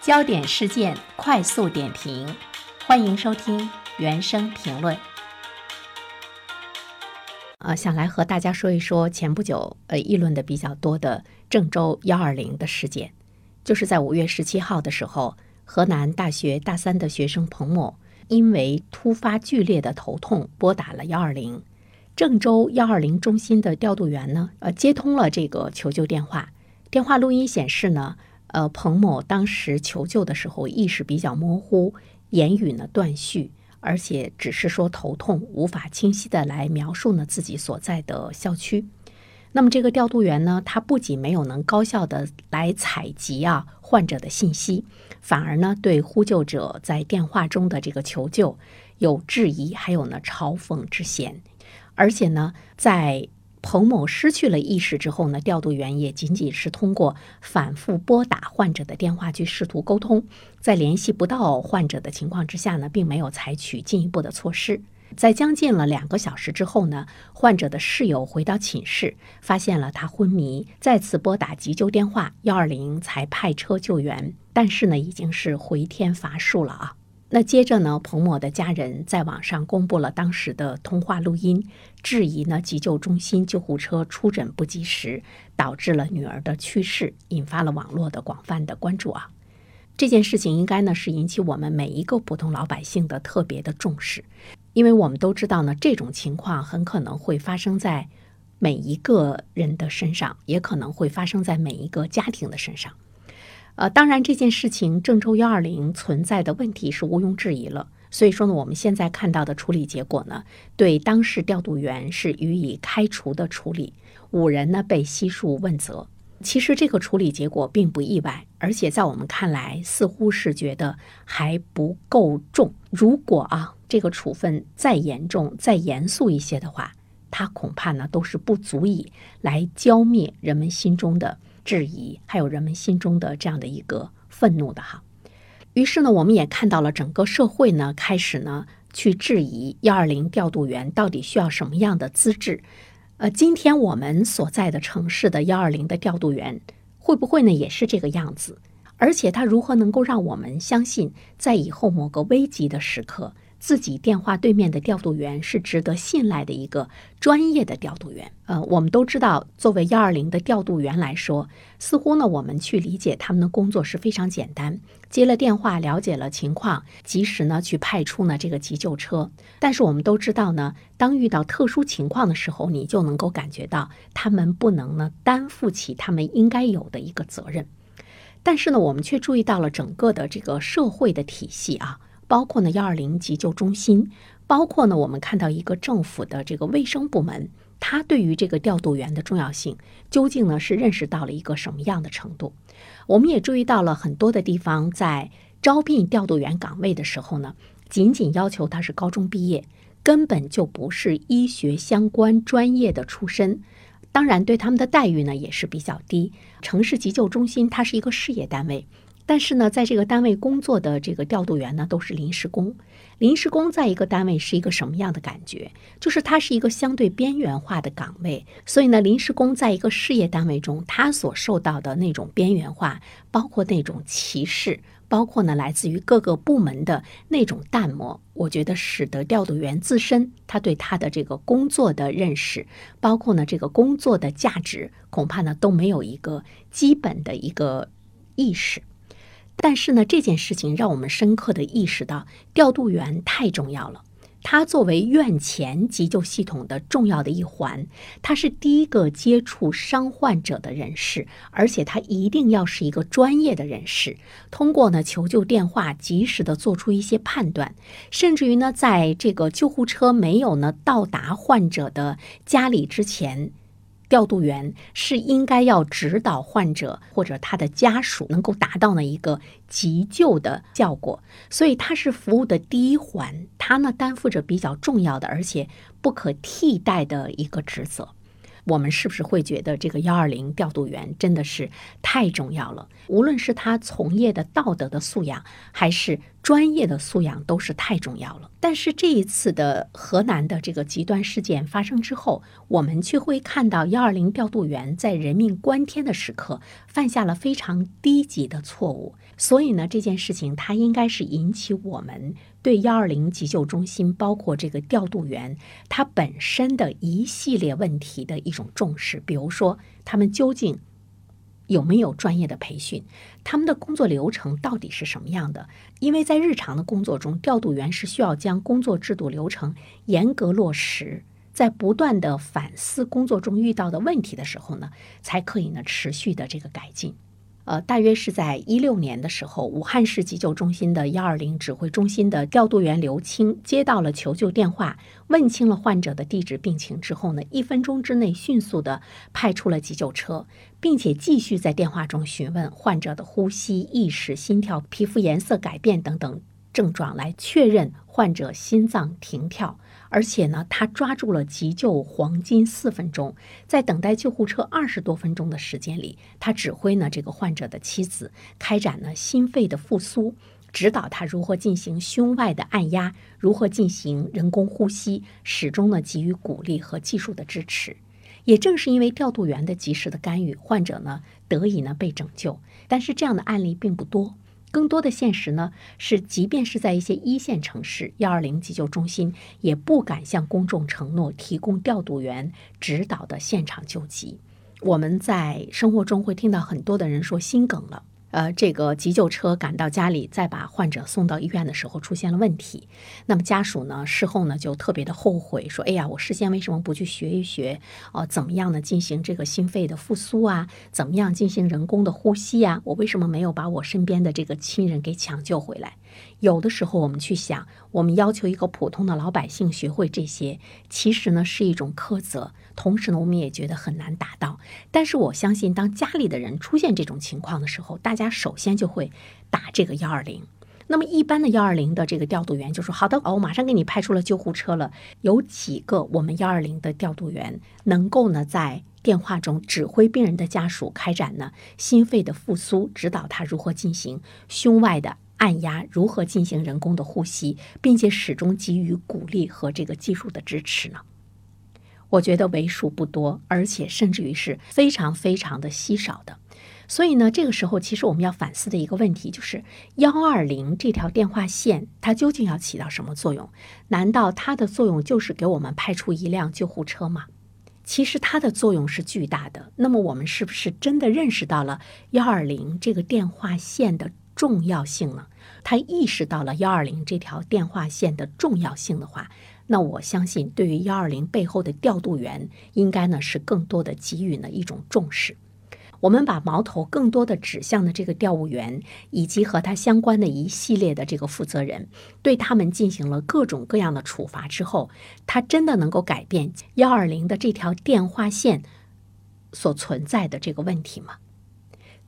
焦点事件快速点评，欢迎收听原声评论。呃，想来和大家说一说前不久呃议论的比较多的郑州幺二零的事件，就是在五月十七号的时候，河南大学大三的学生彭某因为突发剧烈的头痛拨打了幺二零，郑州幺二零中心的调度员呢，呃，接通了这个求救电话，电话录音显示呢。呃，彭某当时求救的时候意识比较模糊，言语呢断续，而且只是说头痛，无法清晰的来描述呢自己所在的校区。那么这个调度员呢，他不仅没有能高效的来采集啊患者的信息，反而呢对呼救者在电话中的这个求救有质疑，还有呢嘲讽之嫌，而且呢在。彭某失去了意识之后呢，调度员也仅仅是通过反复拨打患者的电话去试图沟通，在联系不到患者的情况之下呢，并没有采取进一步的措施。在将近了两个小时之后呢，患者的室友回到寝室，发现了他昏迷，再次拨打急救电话幺二零才派车救援，但是呢，已经是回天乏术了啊。那接着呢，彭某的家人在网上公布了当时的通话录音，质疑呢急救中心救护车出诊不及时，导致了女儿的去世，引发了网络的广泛的关注啊。这件事情应该呢是引起我们每一个普通老百姓的特别的重视，因为我们都知道呢，这种情况很可能会发生在每一个人的身上，也可能会发生在每一个家庭的身上。呃，当然，这件事情郑州幺二零存在的问题是毋庸置疑了。所以说呢，我们现在看到的处理结果呢，对当事调度员是予以开除的处理，五人呢被悉数问责。其实这个处理结果并不意外，而且在我们看来，似乎是觉得还不够重。如果啊，这个处分再严重、再严肃一些的话，它恐怕呢都是不足以来浇灭人们心中的。质疑，还有人们心中的这样的一个愤怒的哈，于是呢，我们也看到了整个社会呢开始呢去质疑幺二零调度员到底需要什么样的资质，呃，今天我们所在的城市的幺二零的调度员会不会呢也是这个样子？而且他如何能够让我们相信，在以后某个危急的时刻？自己电话对面的调度员是值得信赖的一个专业的调度员。呃，我们都知道，作为幺二零的调度员来说，似乎呢，我们去理解他们的工作是非常简单，接了电话，了解了情况，及时呢去派出呢这个急救车。但是我们都知道呢，当遇到特殊情况的时候，你就能够感觉到他们不能呢担负起他们应该有的一个责任。但是呢，我们却注意到了整个的这个社会的体系啊。包括呢幺二零急救中心，包括呢我们看到一个政府的这个卫生部门，它对于这个调度员的重要性，究竟呢是认识到了一个什么样的程度？我们也注意到了很多的地方在招聘调度员岗位的时候呢，仅仅要求他是高中毕业，根本就不是医学相关专业的出身。当然，对他们的待遇呢也是比较低。城市急救中心它是一个事业单位。但是呢，在这个单位工作的这个调度员呢，都是临时工。临时工在一个单位是一个什么样的感觉？就是它是一个相对边缘化的岗位。所以呢，临时工在一个事业单位中，他所受到的那种边缘化，包括那种歧视，包括呢来自于各个部门的那种淡漠，我觉得使得调度员自身他对他的这个工作的认识，包括呢这个工作的价值，恐怕呢都没有一个基本的一个意识。但是呢，这件事情让我们深刻的意识到，调度员太重要了。他作为院前急救系统的重要的一环，他是第一个接触伤患者的人士，而且他一定要是一个专业的人士。通过呢求救电话，及时的做出一些判断，甚至于呢，在这个救护车没有呢到达患者的家里之前。调度员是应该要指导患者或者他的家属能够达到呢一个急救的效果，所以他是服务的第一环，他呢担负着比较重要的而且不可替代的一个职责。我们是不是会觉得这个幺二零调度员真的是太重要了？无论是他从业的道德的素养，还是专业的素养都是太重要了。但是这一次的河南的这个极端事件发生之后，我们却会看到幺二零调度员在人命关天的时刻犯下了非常低级的错误。所以呢，这件事情它应该是引起我们对幺二零急救中心，包括这个调度员他本身的一系列问题的一种重视。比如说，他们究竟。有没有专业的培训？他们的工作流程到底是什么样的？因为在日常的工作中，调度员是需要将工作制度流程严格落实，在不断的反思工作中遇到的问题的时候呢，才可以呢持续的这个改进。呃，大约是在一六年的时候，武汉市急救中心的幺二零指挥中心的调度员刘青接到了求救电话，问清了患者的地址病情之后呢，一分钟之内迅速的派出了急救车，并且继续在电话中询问患者的呼吸、意识、心跳、皮肤颜色改变等等症状，来确认患者心脏停跳。而且呢，他抓住了急救黄金四分钟，在等待救护车二十多分钟的时间里，他指挥呢这个患者的妻子开展了心肺的复苏，指导他如何进行胸外的按压，如何进行人工呼吸，始终呢给予鼓励和技术的支持。也正是因为调度员的及时的干预，患者呢得以呢被拯救。但是这样的案例并不多。更多的现实呢，是即便是在一些一线城市，幺二零急救中心也不敢向公众承诺提供调度员指导的现场救急。我们在生活中会听到很多的人说心梗了。呃，这个急救车赶到家里，再把患者送到医院的时候出现了问题。那么家属呢，事后呢就特别的后悔，说：“哎呀，我事先为什么不去学一学？哦，怎么样呢？进行这个心肺的复苏啊？怎么样进行人工的呼吸啊？我为什么没有把我身边的这个亲人给抢救回来？”有的时候，我们去想，我们要求一个普通的老百姓学会这些，其实呢是一种苛责。同时呢，我们也觉得很难达到。但是我相信，当家里的人出现这种情况的时候，大家首先就会打这个幺二零。那么一般的幺二零的这个调度员就说：“好的，我马上给你派出了救护车了。”有几个我们幺二零的调度员能够呢在电话中指挥病人的家属开展呢心肺的复苏，指导他如何进行胸外的。按压如何进行人工的呼吸，并且始终给予鼓励和这个技术的支持呢？我觉得为数不多，而且甚至于是非常非常的稀少的。所以呢，这个时候其实我们要反思的一个问题就是幺二零这条电话线它究竟要起到什么作用？难道它的作用就是给我们派出一辆救护车吗？其实它的作用是巨大的。那么我们是不是真的认识到了幺二零这个电话线的？重要性呢？他意识到了幺二零这条电话线的重要性的话，那我相信对于幺二零背后的调度员，应该呢是更多的给予呢一种重视。我们把矛头更多的指向了这个调务员以及和他相关的一系列的这个负责人，对他们进行了各种各样的处罚之后，他真的能够改变幺二零的这条电话线所存在的这个问题吗？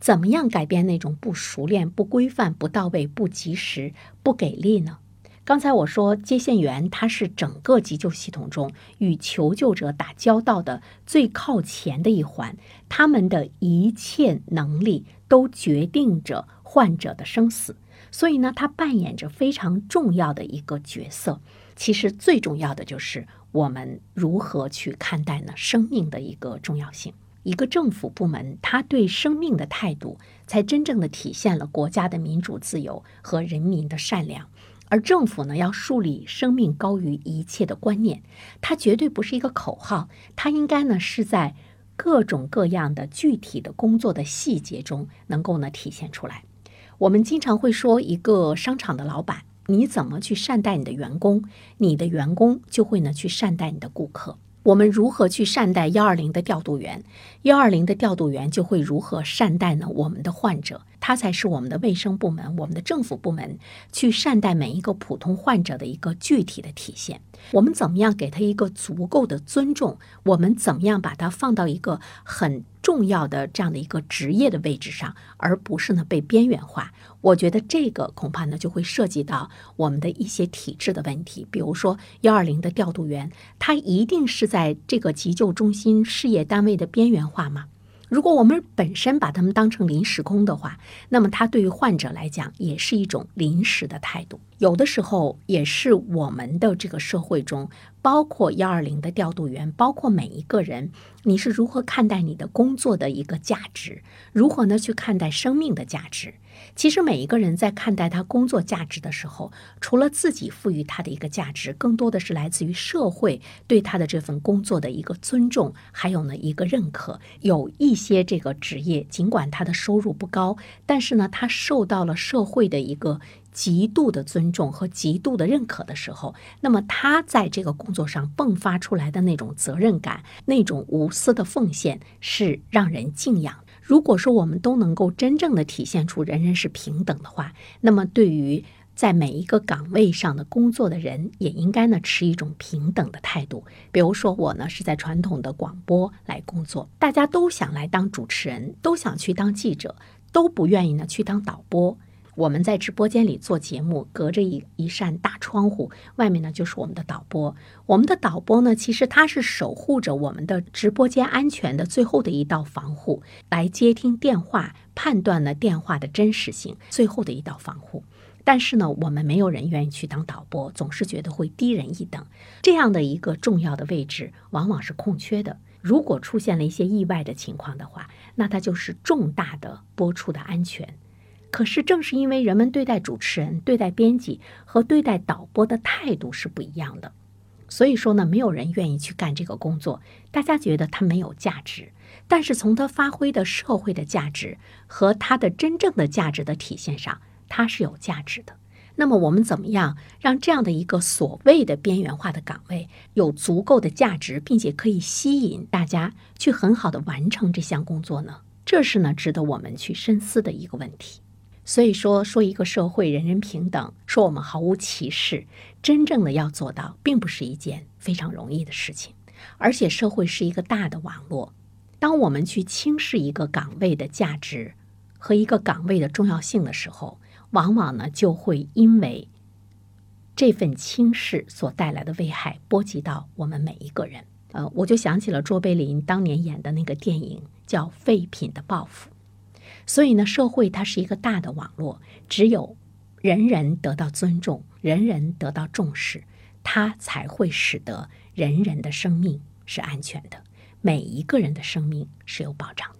怎么样改变那种不熟练、不规范、不到位、不及时、不给力呢？刚才我说，接线员他是整个急救系统中与求救者打交道的最靠前的一环，他们的一切能力都决定着患者的生死，所以呢，他扮演着非常重要的一个角色。其实最重要的就是我们如何去看待呢生命的一个重要性。一个政府部门，他对生命的态度，才真正的体现了国家的民主自由和人民的善良。而政府呢，要树立生命高于一切的观念，它绝对不是一个口号，它应该呢是在各种各样的具体的工作的细节中，能够呢体现出来。我们经常会说，一个商场的老板，你怎么去善待你的员工，你的员工就会呢去善待你的顾客。我们如何去善待幺二零的调度员？幺二零的调度员就会如何善待呢？我们的患者，他才是我们的卫生部门、我们的政府部门去善待每一个普通患者的一个具体的体现。我们怎么样给他一个足够的尊重？我们怎么样把他放到一个很重要的这样的一个职业的位置上，而不是呢被边缘化？我觉得这个恐怕呢就会涉及到我们的一些体制的问题，比如说幺二零的调度员，他一定是在这个急救中心事业单位的边缘化吗？如果我们本身把他们当成临时工的话，那么他对于患者来讲也是一种临时的态度。有的时候也是我们的这个社会中。包括幺二零的调度员，包括每一个人，你是如何看待你的工作的一个价值？如何呢去看待生命的价值？其实每一个人在看待他工作价值的时候，除了自己赋予他的一个价值，更多的是来自于社会对他的这份工作的一个尊重，还有呢一个认可。有一些这个职业，尽管他的收入不高，但是呢他受到了社会的一个。极度的尊重和极度的认可的时候，那么他在这个工作上迸发出来的那种责任感、那种无私的奉献，是让人敬仰。如果说我们都能够真正的体现出人人是平等的话，那么对于在每一个岗位上的工作的人，也应该呢持一种平等的态度。比如说我呢是在传统的广播来工作，大家都想来当主持人，都想去当记者，都不愿意呢去当导播。我们在直播间里做节目，隔着一一扇大窗户，外面呢就是我们的导播。我们的导播呢，其实他是守护着我们的直播间安全的最后的一道防护，来接听电话，判断呢电话的真实性，最后的一道防护。但是呢，我们没有人愿意去当导播，总是觉得会低人一等。这样的一个重要的位置，往往是空缺的。如果出现了一些意外的情况的话，那它就是重大的播出的安全。可是，正是因为人们对待主持人、对待编辑和对待导播的态度是不一样的，所以说呢，没有人愿意去干这个工作。大家觉得它没有价值，但是从它发挥的社会的价值和它的真正的价值的体现上，它是有价值的。那么，我们怎么样让这样的一个所谓的边缘化的岗位有足够的价值，并且可以吸引大家去很好的完成这项工作呢？这是呢，值得我们去深思的一个问题。所以说，说一个社会人人平等，说我们毫无歧视，真正的要做到，并不是一件非常容易的事情。而且，社会是一个大的网络，当我们去轻视一个岗位的价值和一个岗位的重要性的时候，往往呢就会因为这份轻视所带来的危害，波及到我们每一个人。呃，我就想起了卓别林当年演的那个电影，叫《废品的报复》。所以呢，社会它是一个大的网络，只有人人得到尊重，人人得到重视，它才会使得人人的生命是安全的，每一个人的生命是有保障的。